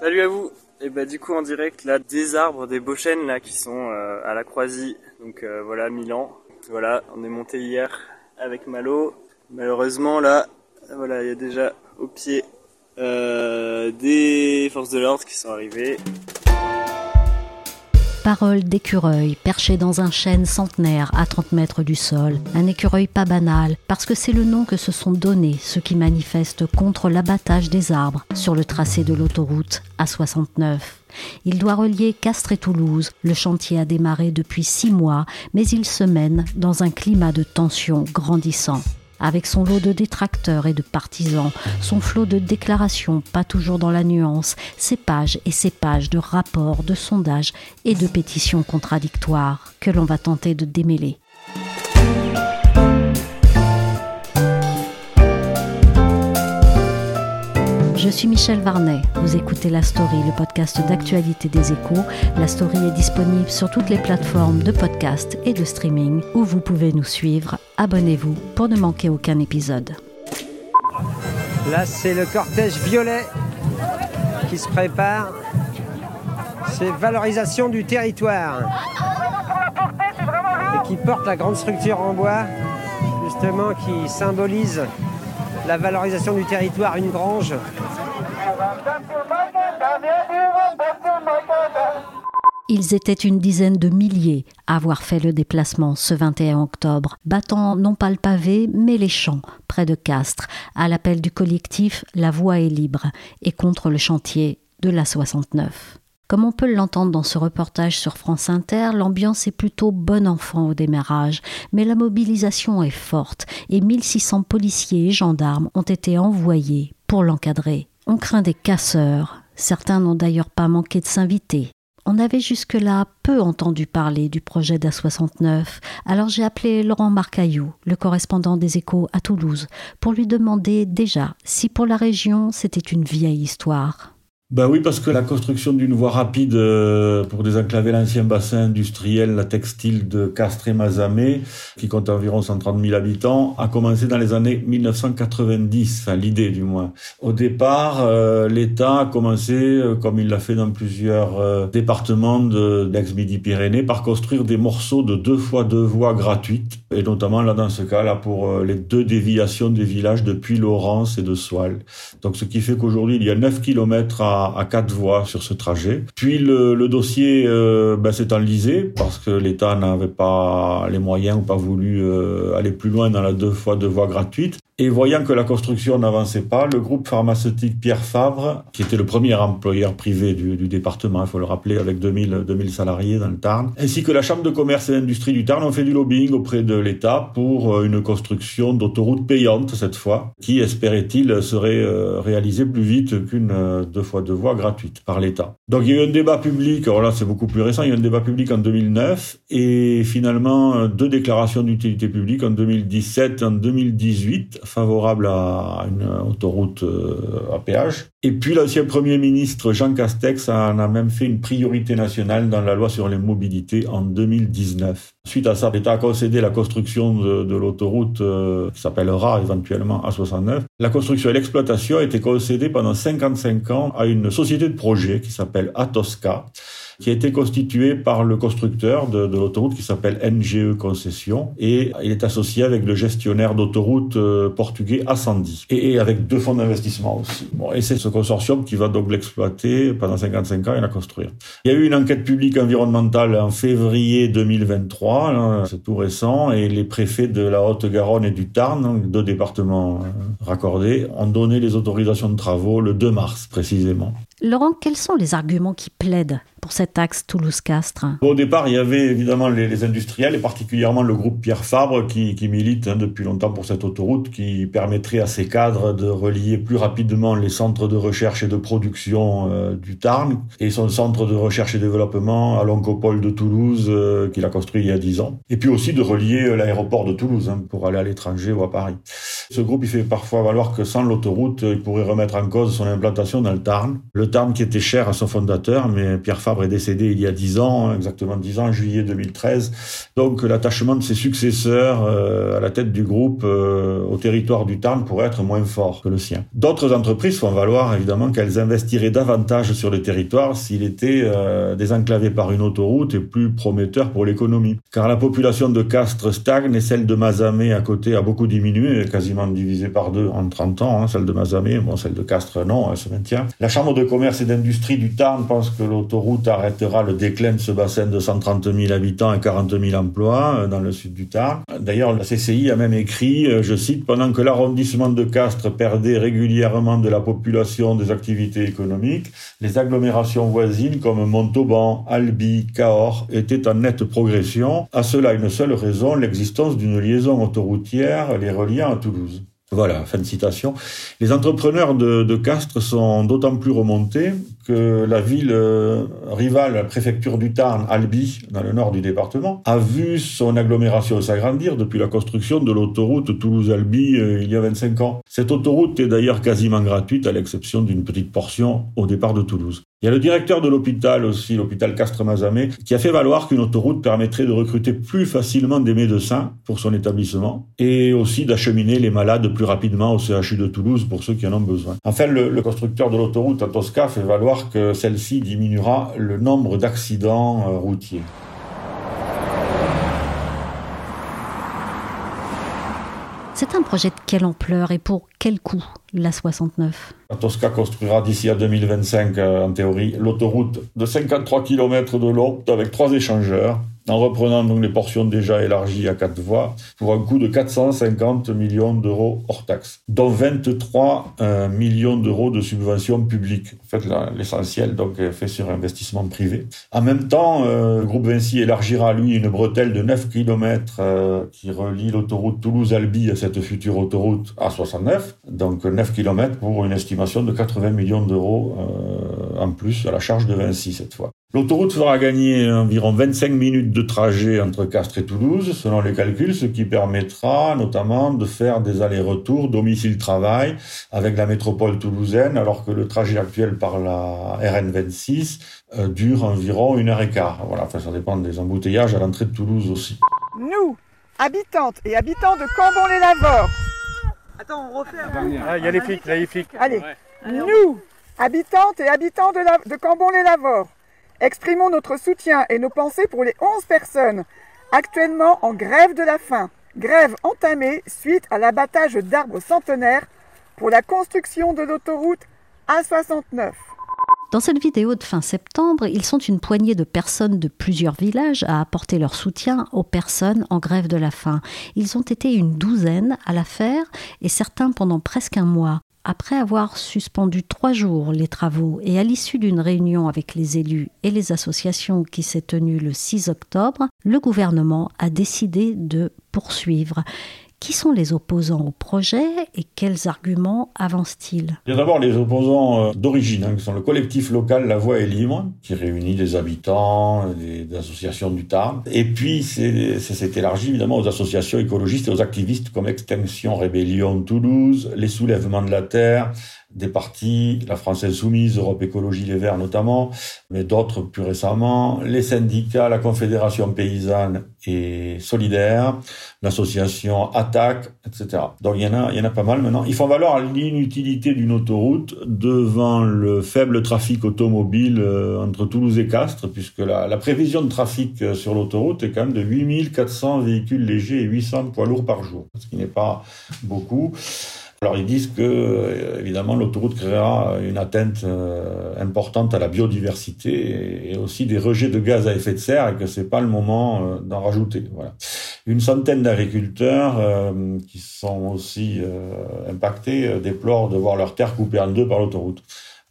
Salut à vous Et bah du coup en direct là des arbres, des beaux chênes là qui sont euh, à la Croisie, donc euh, voilà Milan. Voilà, on est monté hier avec Malo. Malheureusement là, voilà il y a déjà au pied euh, des forces de l'ordre qui sont arrivées. Parole d'écureuil perché dans un chêne centenaire à 30 mètres du sol. Un écureuil pas banal, parce que c'est le nom que se sont donnés ceux qui manifestent contre l'abattage des arbres sur le tracé de l'autoroute A69. Il doit relier Castres et Toulouse. Le chantier a démarré depuis six mois, mais il se mène dans un climat de tension grandissant avec son lot de détracteurs et de partisans, son flot de déclarations pas toujours dans la nuance, ses pages et ses pages de rapports, de sondages et de pétitions contradictoires que l'on va tenter de démêler. Je suis Michel Varnet. Vous écoutez La Story, le podcast d'actualité des échos. La Story est disponible sur toutes les plateformes de podcast et de streaming où vous pouvez nous suivre. Abonnez-vous pour ne manquer aucun épisode. Là, c'est le cortège violet qui se prépare. C'est valorisation du territoire. Et qui porte la grande structure en bois, justement, qui symbolise la valorisation du territoire, une grange. Ils étaient une dizaine de milliers à avoir fait le déplacement ce 21 octobre, battant non pas le pavé, mais les champs, près de Castres, à l'appel du collectif La Voix est libre et contre le chantier de la 69. Comme on peut l'entendre dans ce reportage sur France Inter, l'ambiance est plutôt bon enfant au démarrage, mais la mobilisation est forte et 1600 policiers et gendarmes ont été envoyés pour l'encadrer. On craint des casseurs, certains n'ont d'ailleurs pas manqué de s'inviter. On avait jusque-là peu entendu parler du projet d'A69, alors j'ai appelé Laurent Marcaillou, le correspondant des échos à Toulouse, pour lui demander déjà si pour la région c'était une vieille histoire. Ben oui, parce que la construction d'une voie rapide euh, pour désenclaver l'ancien bassin industriel, la textile de Castres et Mazamet, qui compte environ 130 000 habitants, a commencé dans les années 1990, enfin l'idée du moins. Au départ, euh, l'État a commencé, euh, comme il l'a fait dans plusieurs départements d'ex-Midi-Pyrénées, par construire des morceaux de deux fois deux voies gratuites, et notamment là dans ce cas là pour les deux déviations des villages de Puy-Laurence et de Soile. Donc ce qui fait qu'aujourd'hui il y a 9 kilomètres à à, quatre voies sur ce trajet. Puis le, dossier euh, ben, s'est enlisé parce que l'État n'avait pas les moyens ou pas voulu euh, aller plus loin dans la deux fois deux voies gratuites. Et voyant que la construction n'avançait pas, le groupe pharmaceutique Pierre Favre, qui était le premier employeur privé du, département, il faut le rappeler, avec 2000, 2000 salariés dans le Tarn, ainsi que la Chambre de commerce et d'industrie du Tarn ont fait du lobbying auprès de l'État pour euh, une construction d'autoroute payante cette fois, qui, espérait-il, serait réalisée plus vite qu'une deux fois deux voies gratuite par l'État. Donc il y a eu un débat public, alors là c'est beaucoup plus récent, il y a eu un débat public en 2009 et finalement deux déclarations d'utilité publique en 2017 et en 2018 favorables à une autoroute euh, à péage. Et puis l'ancien Premier ministre Jean Castex en a même fait une priorité nationale dans la loi sur les mobilités en 2019. Suite à ça, l'État a concédé la construction de, l'autoroute euh, qui s'appellera éventuellement A69. La construction et l'exploitation a été concédée pendant 55 ans à une société de projet qui s'appelle Atosca qui a été constitué par le constructeur de, l'autoroute qui s'appelle NGE Concession et il est associé avec le gestionnaire d'autoroute euh, portugais Ascendi et, avec deux fonds d'investissement aussi. Consortium qui va donc l'exploiter pendant 55 ans et la construire. Il y a eu une enquête publique environnementale en février 2023, c'est tout récent, et les préfets de la Haute-Garonne et du Tarn, deux départements euh, raccordés, ont donné les autorisations de travaux le 2 mars précisément. Laurent, quels sont les arguments qui plaident pour cet axe Toulouse-Castres? Au départ, il y avait évidemment les, industriels et particulièrement le groupe Pierre Fabre qui, milite hein, depuis longtemps pour cette autoroute qui permettrait à ces cadres de relier plus rapidement les centres de recherche et de production euh, du Tarn et son centre de recherche et développement à l'Oncopole de Toulouse euh, qu'il a construit il y a dix ans. Et puis aussi de relier euh, l'aéroport de Toulouse hein, pour aller à l'étranger ou à Paris. Ce groupe, il fait parfois valoir que sans l'autoroute, il pourrait remettre en cause son implantation dans le Tarn. Tarn qui était cher à son fondateur, mais Pierre Fabre est décédé il y a dix ans, exactement dix ans, en juillet 2013. Donc l'attachement de ses successeurs euh, à la tête du groupe euh, au territoire du Tarn pourrait être moins fort que le sien. D'autres entreprises font valoir évidemment qu'elles investiraient davantage sur le territoire s'il était euh, désenclavé par une autoroute et plus prometteur pour l'économie. Car la population de Castres stagne et celle de Mazamet à côté a beaucoup diminué, quasiment divisé par deux en 30 ans. Hein, celle de Mazamet, bon, celle de Castres non, elle se maintient. La Chambre de commerce et d'industrie du Tarn pense que l'autoroute arrêtera le déclin de ce bassin de 130 000 habitants et 40 000 emplois euh, dans le sud du Tarn. D'ailleurs, la CCI a même écrit, euh, je cite, pendant que l'arrondissement de Castres perdait régulièrement de la population des activités économiques, les agglomérations voisines comme Montauban, Albi, Cahors étaient en nette progression. À cela, une seule raison, l'existence d'une liaison autoroutière les reliant à Toulouse. Voilà, fin de citation. Les entrepreneurs de, Castres sont d'autant plus remontés la ville euh, rivale, la préfecture du Tarn, Albi, dans le nord du département, a vu son agglomération s'agrandir depuis la construction de l'autoroute Toulouse-Albi euh, il y a 25 ans. Cette autoroute est d'ailleurs quasiment gratuite à l'exception d'une petite portion au départ de Toulouse. Il y a le directeur de l'hôpital aussi, l'hôpital Castres-Mazamet, qui a fait valoir qu'une autoroute permettrait de recruter plus facilement des médecins pour son établissement et aussi d'acheminer les malades plus rapidement au CHU de Toulouse pour ceux qui en ont besoin. Enfin, le, constructeur de l'autoroute, Tosca, fait valoir que celle-ci diminuera le nombre d'accidents euh, routiers. C'est un projet de quelle ampleur et pour quel coût, la 69 La Tosca construira d'ici à 2025, euh, en théorie, l'autoroute de 53 km de long avec trois échangeurs en reprenant donc les portions déjà élargies à quatre voies, pour un coût de 450 millions d'euros hors taxes, dont 23 euh, millions d'euros de subventions publiques. En fait, l'essentiel donc est fait sur investissement privé. En même temps, euh, le groupe Vinci élargira lui une bretelle de 9 km euh, qui relie l'autoroute Toulouse-Albi à cette future autoroute A69, donc 9 km pour une estimation de 80 millions d'euros en plus à la charge de Vinci cette fois. L'autoroute fera gagner environ 25 minutes de trajet entre Castres et Toulouse, selon les calculs, ce qui permettra notamment de faire des allers-retours domicile-travail avec la métropole toulousaine, alors que le trajet actuel par la RN26 euh, dure environ une heure et quart. Voilà, enfin, ça dépend des embouteillages à l'entrée de Toulouse aussi. Nous, habitantes et habitants de Cambon-les-Lavores. Attends, on refait. Ah, il y a les flics, là, les flics. Allez, nous, habitantes et habitants de, Cambon-les-Lavores Exprimons notre soutien et nos pensées pour les 11 personnes actuellement en grève de la faim. Grève entamée suite à l'abattage d'arbres centenaires pour la construction de l'autoroute A69. Dans cette vidéo de fin septembre, ils sont une poignée de personnes de plusieurs villages à apporter leur soutien aux personnes en grève de la faim. Ils ont été une douzaine à la faire et certains pendant presque un mois. Après avoir suspendu trois jours les travaux et à l'issue d'une réunion avec les élus et les associations qui s'est tenue le 6 octobre, le gouvernement a décidé de poursuivre. Qui sont les opposants au projet et quels arguments avancent-ils? D'abord les opposants euh, d'origine, hein, qui sont le collectif local La Voix est libre, qui réunit des habitants, des, associations du Tarn. Et puis, ça s'est élargi évidemment aux associations écologistes et aux activistes comme Extinction Rébellion Toulouse, les Soulèvements de la Terre, des partis, la France Insoumise, Europe Écologie Les Verts notamment, mais d'autres plus récemment, les syndicats, la Confédération paysanne et solidaire, l'association Attaque, etc. Donc il y en a, il y en a pas mal maintenant. Ils font valoir l'inutilité d'une autoroute devant le faible trafic automobile euh, entre Toulouse et Castres, puisque la, prévision de trafic euh, sur l'autoroute est quand même de 8400 véhicules légers et 800 poids lourds par jour, ce qui n'est pas beaucoup. Alors ils disent que euh, évidemment l'autoroute créera une atteinte euh, importante à la biodiversité et aussi des rejets de gaz à effet de serre et que c'est pas le moment euh, d'en rajouter. Voilà. Une centaine d'agriculteurs qui sont aussi impactés déplorent de voir leurs terres coupées en deux par l'autoroute.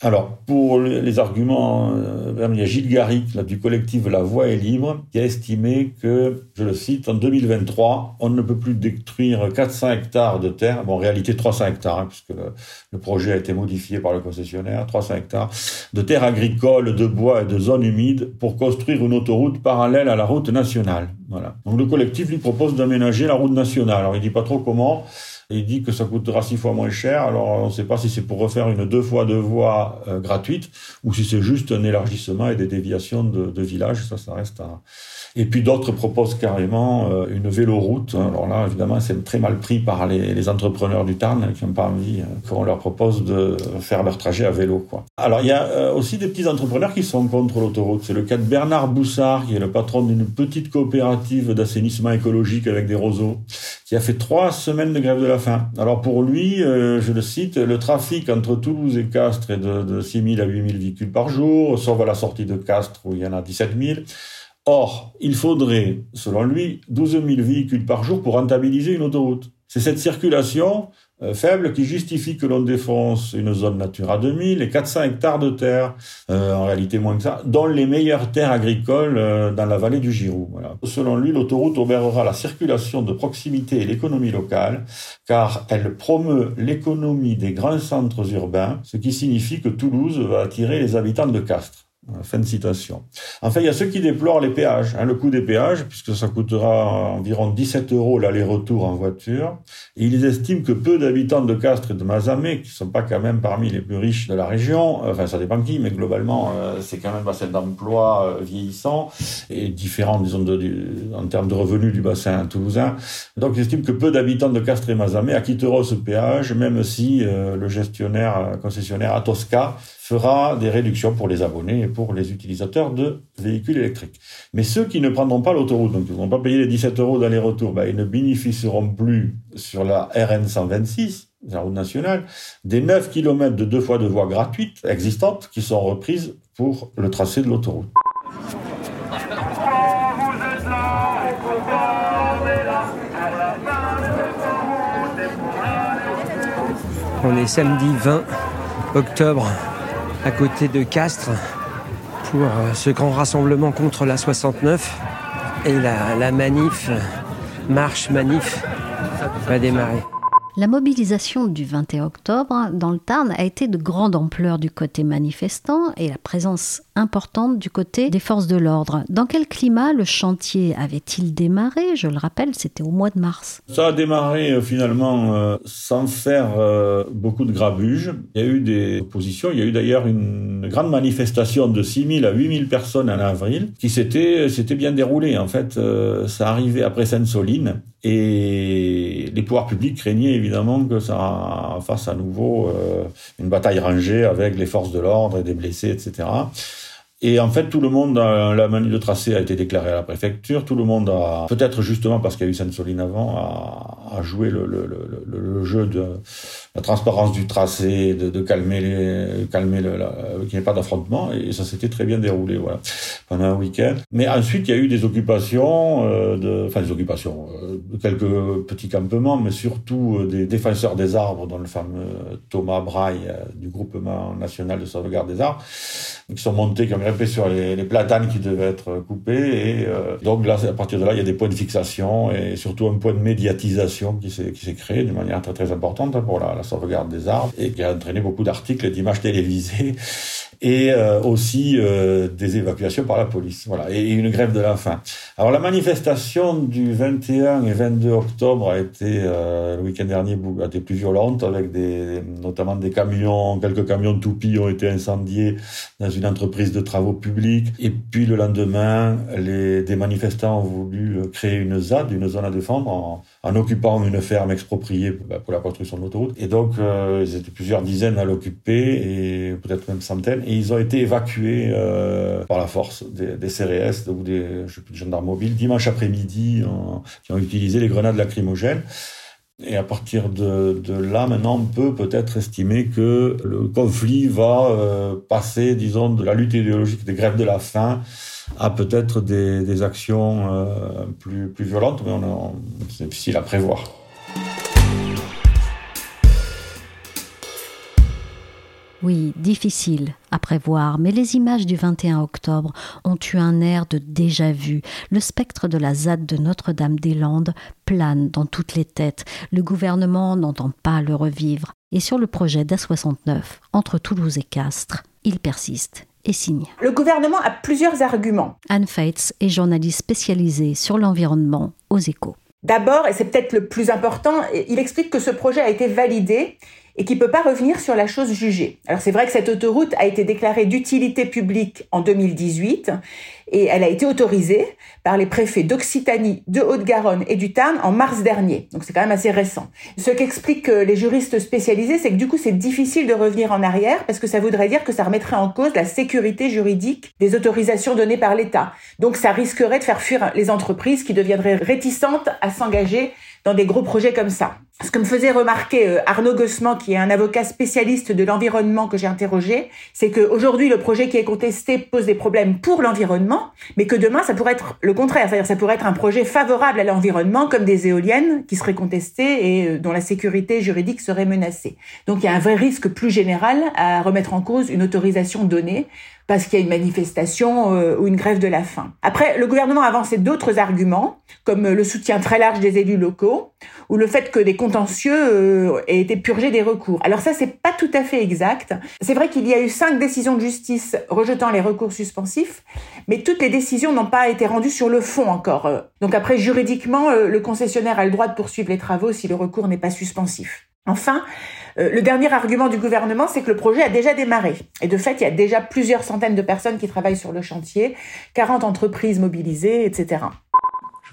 Alors, pour les arguments, euh, il y a Gilles Garrick, là, du collectif La Voix est libre, qui a estimé que, je le cite, en 2023, on ne peut plus détruire 400 hectares de terre, bon, en réalité 300 hectares, hein, puisque le, projet a été modifié par le concessionnaire, 300 hectares de terres agricoles, de bois et de zones humides pour construire une autoroute parallèle à la route nationale. Voilà. Donc le collectif lui propose d'aménager la route nationale. Alors il dit pas trop comment, il dit que ça coûtera six fois moins cher. Alors on ne sait pas si c'est pour refaire une deux fois deux voies euh, gratuite ou si c'est juste un élargissement et des déviations de, de villages. Ça, ça reste à, et puis d'autres proposent carrément euh, une véloroute. Alors là, évidemment, c'est très mal pris par les, entrepreneurs du Tarn qui n'ont pas envie euh, qu'on leur propose de faire leur trajet à vélo. Alors il y a euh, aussi des petits entrepreneurs qui sont contre l'autoroute. C'est le cas de Bernard Boussard, qui est le patron d'une petite coopérative d'assainissement écologique avec des roseaux, qui a fait trois semaines de grève de la Alors pour lui, je le cite, le trafic entre Toulouse et Castres est de, de 6 000 à 8 000 véhicules par jour, sauf à la sortie de Castres où il y en a 17 000. Or, il faudrait, selon lui, 12 000 véhicules par jour pour rentabiliser une autoroute. C'est cette circulation euh, faible qui justifie que l'on défonce une zone Natura 2000 et 400 hectares de terre, euh, en réalité moins que ça, dont les meilleures terres agricoles euh, dans la vallée du Giroux. Voilà. Selon lui, l'autoroute obérera la circulation de proximité et l'économie locale, car elle promeut l'économie des grands centres urbains, ce qui signifie que Toulouse va attirer les habitants de Castres. Fin de citation. Enfin, il y a ceux qui déplorent les péages, hein, le coût des péages, puisque ça coûtera environ 17 euros l'aller-retour en voiture. Et ils estiment que peu d'habitants de Castres et de Mazamet, qui sont pas quand même parmi les plus riches de la région, enfin ça dépend qui, mais globalement euh, c'est quand même un bassin d'emploi euh, vieillissant et différent, disons, en termes de revenus du bassin toulousain. Donc ils estiment que peu d'habitants de Castres et Mazamet acquitteront ce péage, même si euh, le gestionnaire concessionnaire Atosca fera des réductions pour les abonnés et pour les utilisateurs de véhicules électriques. Mais ceux qui ne prendront pas l'autoroute, donc ils ne vont pas payer les 17 euros d'aller-retour, ben, ils ne bénéficieront plus sur la RN 126, la route nationale, des 9 km de deux fois de voies gratuites existantes qui sont reprises pour le tracé de l'autoroute. On est samedi 20 octobre à côté de Castres pour euh, ce grand rassemblement contre la 69 et la, la manif, marche manif va démarrer. La mobilisation du 21 octobre dans le Tarn a été de grande ampleur du côté manifestant et la présence importante du côté des forces de l'ordre. Dans quel climat le chantier avait-il démarré? Je le rappelle, c'était au mois de mars. Ça a démarré euh, finalement euh, sans faire euh, beaucoup de grabuge. Il y a eu des oppositions. Il y a eu d'ailleurs une grande manifestation de 6 000 à 8 000 personnes en avril qui s'était bien déroulée. En fait, ça arrivait après Sainte-Soline et les pouvoirs publics craignaient évidemment que ça fasse à nouveau une bataille rangée avec les forces de l'ordre et des blessés, etc. Et en fait, tout le monde, la manie de tracé a été déclarée à la préfecture. Tout le monde a, peut-être justement parce qu'il y a eu Sainte-Soline avant, a, joué le, jeu de la transparence du tracé, de, calmer les, calmer le, qu'il n'y ait pas d'affrontement. Et ça s'était très bien déroulé, voilà, pendant un week-end. Mais ensuite, il y a eu des occupations, euh, de, enfin des occupations, euh, quelques petits campements, mais surtout euh, des défenseurs des arbres, dont le fameux Thomas Braille euh, du groupement national de sauvegarde des arbres, qui sont montés, qui sur les, platanes qui devaient être coupés. Et euh, donc là, à partir de là, il y a des points de fixation et surtout un point de médiatisation qui s'est créé d'une manière très très importante pour la, la sauvegarde des arbres et qui a entraîné beaucoup d'articles et d'images télévisées et euh, aussi euh, des évacuations par la police. Voilà, et une grève de la faim. Alors la manifestation du 21 et 22 octobre a été euh, le week-end dernier a été plus violente avec des notamment des camions, quelques camions toupies ont été incendiés dans une entreprise de travaux publics. Et puis le lendemain, les, des manifestants ont voulu créer une ZAD, une zone à défendre, en, en occupant une ferme expropriée bah, pour la construction de l'autoroute. Et donc euh, ils étaient plusieurs dizaines à l'occuper et peut-être même centaines et ils ont été évacués euh, par la force des, CRS ou des, je gendarmes mobiles dimanche après-midi qui ont utilisé les grenades lacrymogènes. Et à partir de, là, maintenant, on peut peut-être estimer que le conflit va euh, passer, disons, de la lutte idéologique des grèves de la faim à peut-être des, actions euh, plus violentes, mais c'est difficile à prévoir. Oui, difficile à prévoir, mais les images du 21 octobre ont eu un air de déjà-vu. Le spectre de la ZAD de Notre-Dame-des-Landes plane dans toutes les têtes. Le gouvernement n'entend pas le revivre. Et sur le projet d'A69, entre Toulouse et Castres, il persiste et signe. Le gouvernement a plusieurs arguments. Anne Fates est journaliste spécialisée sur l'environnement aux échos. D'abord, et c'est peut-être le plus important, il explique que ce projet a été validé et qui peut pas revenir sur la chose jugée. Alors c'est vrai que cette autoroute a été déclarée d'utilité publique en 2018 et elle a été autorisée par les préfets d'Occitanie, de Haute-Garonne et du Tarn en mars dernier. Donc c'est quand même assez récent. Ce qu'expliquent les juristes spécialisés, c'est que du coup c'est difficile de revenir en arrière parce que ça voudrait dire que ça remettrait en cause la sécurité juridique des autorisations données par l'État. Donc ça risquerait de faire fuir les entreprises qui deviendraient réticentes à s'engager dans des gros projets comme ça. Ce que me faisait remarquer euh, Arnaud Gossman, qui est un avocat spécialiste de l'environnement que j'ai interrogé, c'est qu'aujourd'hui, le projet qui est contesté pose des problèmes pour l'environnement, mais que demain, ça pourrait être le contraire. C'est-à-dire, ça pourrait être un projet favorable à l'environnement, comme des éoliennes qui seraient contestées et euh, dont la sécurité juridique serait menacée. Donc, il y a un vrai risque plus général à remettre en cause une autorisation donnée parce qu'il y a une manifestation euh, ou une grève de la faim. Après, le gouvernement a avancé d'autres arguments, comme le soutien très large des élus locaux, ou le fait que des contentieux euh, aient été purgés des recours. Alors ça, c'est pas tout à fait exact. C'est vrai qu'il y a eu cinq décisions de justice rejetant les recours suspensifs, mais toutes les décisions n'ont pas été rendues sur le fond encore. Donc après, juridiquement, euh, le concessionnaire a le droit de poursuivre les travaux si le recours n'est pas suspensif. Enfin, euh, le dernier argument du gouvernement, c'est que le projet a déjà démarré. Et de fait, il y a déjà plusieurs centaines de personnes qui travaillent sur le chantier, 40 entreprises mobilisées, etc.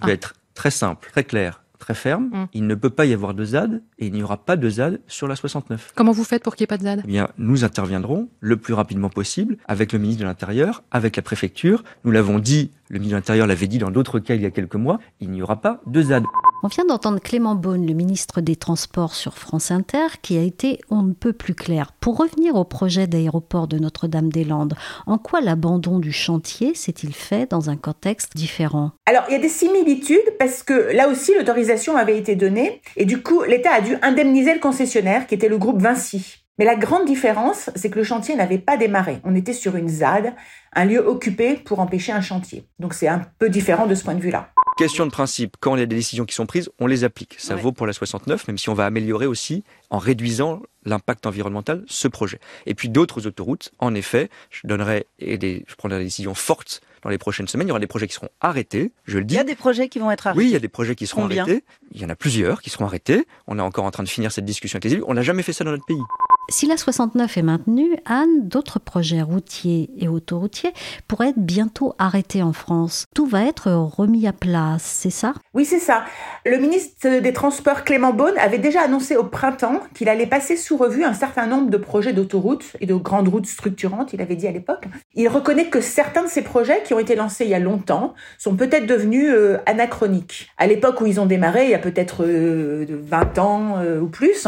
Je vais être très simple, très clair, très ferme. Mm. Il ne peut pas y avoir de ZAD et il n'y aura pas de ZAD sur la 69. Comment vous faites pour qu'il n'y ait pas de ZAD Eh bien, nous interviendrons le plus rapidement possible avec le ministre de l'Intérieur, avec la préfecture. Nous l'avons dit, le ministre de l'Intérieur l'avait dit dans d'autres cas il y a quelques mois, il n'y aura pas de ZAD. On vient d'entendre Clément Beaune, le ministre des Transports sur France Inter, qui a été on ne peut plus clair. Pour revenir au projet d'aéroport de Notre-Dame-des-Landes, en quoi l'abandon du chantier s'est-il fait dans un contexte différent? Alors, il y a des similitudes parce que là aussi, l'autorisation avait été donnée et du coup, l'État a dû indemniser le concessionnaire qui était le groupe Vinci. Mais la grande différence, c'est que le chantier n'avait pas démarré. On était sur une ZAD, un lieu occupé pour empêcher un chantier. Donc c'est un peu différent de ce point de vue-là. Question de principe, quand il y a des décisions qui sont prises, on les applique. Ça vaut pour la 69, même si on va améliorer aussi, en réduisant l'impact environnemental, ce projet. Et puis d'autres autoroutes, en effet, je donnerai et des, je prendrai des décisions fortes dans les prochaines semaines. Il y aura des projets qui seront arrêtés, je le dis. Il y a des projets qui vont être arrêtés. Oui, il y a des projets qui seront arrêtés. Il y en a plusieurs qui seront arrêtés. On est encore en train de finir cette discussion avec les élus. On n'a jamais fait ça dans notre pays. Si la 69 est maintenue, Anne, d'autres projets routiers et autoroutiers pourraient être bientôt arrêtés en France. Tout va être remis à place, c'est ça? Oui, c'est ça. Le ministre des Transports Clément Beaune avait déjà annoncé au printemps qu'il allait passer sous revue un certain nombre de projets d'autoroutes et de grandes routes structurantes, il avait dit à l'époque. Il reconnaît que certains de ces projets qui ont été lancés il y a longtemps sont peut-être devenus euh, anachroniques. À l'époque où ils ont démarré, il y a peut-être 20 euh, ans euh, ou plus,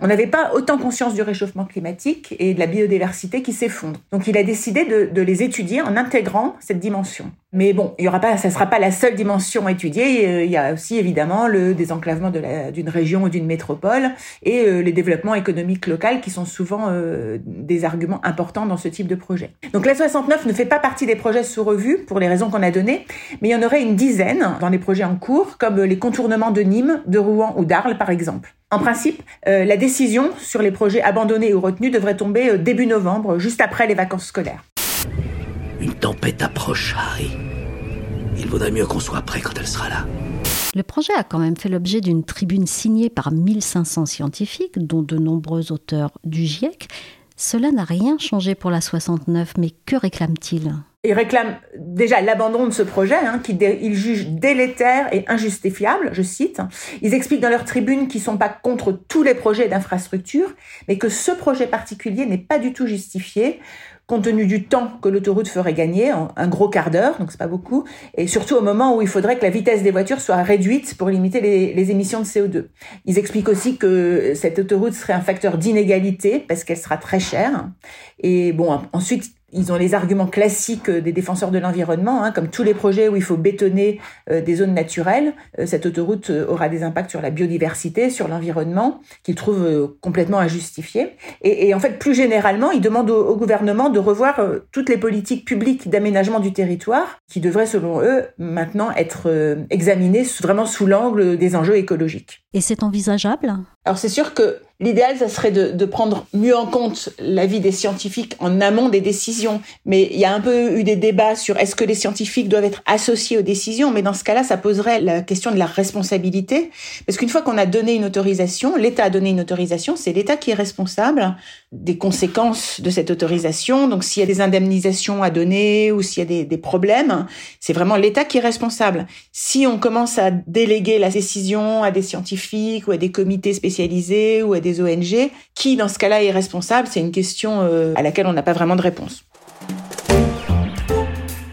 on n'avait pas autant conscience du réchauffement climatique et de la biodiversité qui s'effondre. Donc il a décidé de les étudier en intégrant cette dimension. Mais bon, il y aura pas, ça sera pas la seule dimension étudiée. Euh, il y a aussi évidemment le désenclavement d'une région ou d'une métropole et euh, les développements économiques locaux qui sont souvent euh, des arguments importants dans ce type de projet. Donc la 69 ne fait pas partie des projets sous revue pour les raisons qu'on a données, mais il y en aurait une dizaine dans les projets en cours, comme les contournements de Nîmes, de Rouen ou d'Arles par exemple. En principe, la décision sur les projets abandonnés ou retenus devrait tomber début novembre, juste après les vacances scolaires. Une tempête approche, Harry. Il vaudrait mieux qu'on soit prêt quand elle sera là. Le projet a quand même fait l'objet d'une tribune signée par 1500 scientifiques, dont de nombreux auteurs du GIEC. Cela n'a rien changé pour la 69, mais que réclament-ils ils réclament déjà l'abandon de ce projet, hein, qu'ils jugent délétère et injustifiable, je cite. Ils expliquent dans leur tribune qu'ils sont pas contre tous les projets d'infrastructure, mais que ce projet particulier n'est pas du tout justifié compte tenu du temps que l'autoroute ferait gagner, un gros quart d'heure, donc c'est pas beaucoup, et surtout au moment où il faudrait que la vitesse des voitures soit réduite pour limiter les, les émissions de CO2. Ils expliquent aussi que cette autoroute serait un facteur d'inégalité parce qu'elle sera très chère. Et bon, ensuite, Ils ont les arguments classiques des défenseurs de l'environnement, hein, comme tous les projets où il faut bétonner euh, des zones naturelles. Euh, cette autoroute euh, aura des impacts sur la biodiversité, sur l'environnement, qu'ils trouvent complètement injustifiés. Et, et, en fait, plus généralement, ils demandent au, au gouvernement de revoir toutes les politiques publiques d'aménagement du territoire, qui devraient, selon eux, maintenant être examinées vraiment sous l'angle des enjeux écologiques. Et c'est envisageable? Alors c'est sûr que L'idéal, ça serait de, prendre mieux en compte l'avis des scientifiques en amont des décisions. Mais il y a un peu eu des débats sur est-ce que les scientifiques doivent être associés aux décisions. Mais dans ce cas-là, ça poserait la question de la responsabilité. Parce qu'une fois qu'on a donné une autorisation, l'État a donné une autorisation, c'est l'État qui est responsable des conséquences de cette autorisation. Donc s'il y a des indemnisations à donner ou s'il y a des, des problèmes, c'est vraiment l'État qui est responsable. Si on commence à déléguer la décision à des scientifiques ou à des comités spécialisés ou à des ONG. Qui, dans ce cas-là, est responsable C'est une question euh, à laquelle on n'a pas vraiment de réponse.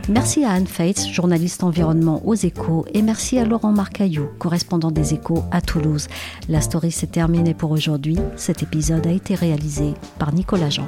Merci à Anne Feitz, journaliste environnement aux échos, et merci à Laurent Marcaillou, correspondant des échos à Toulouse. La story s'est terminée pour aujourd'hui. Cet épisode a été réalisé par Nicolas Jean.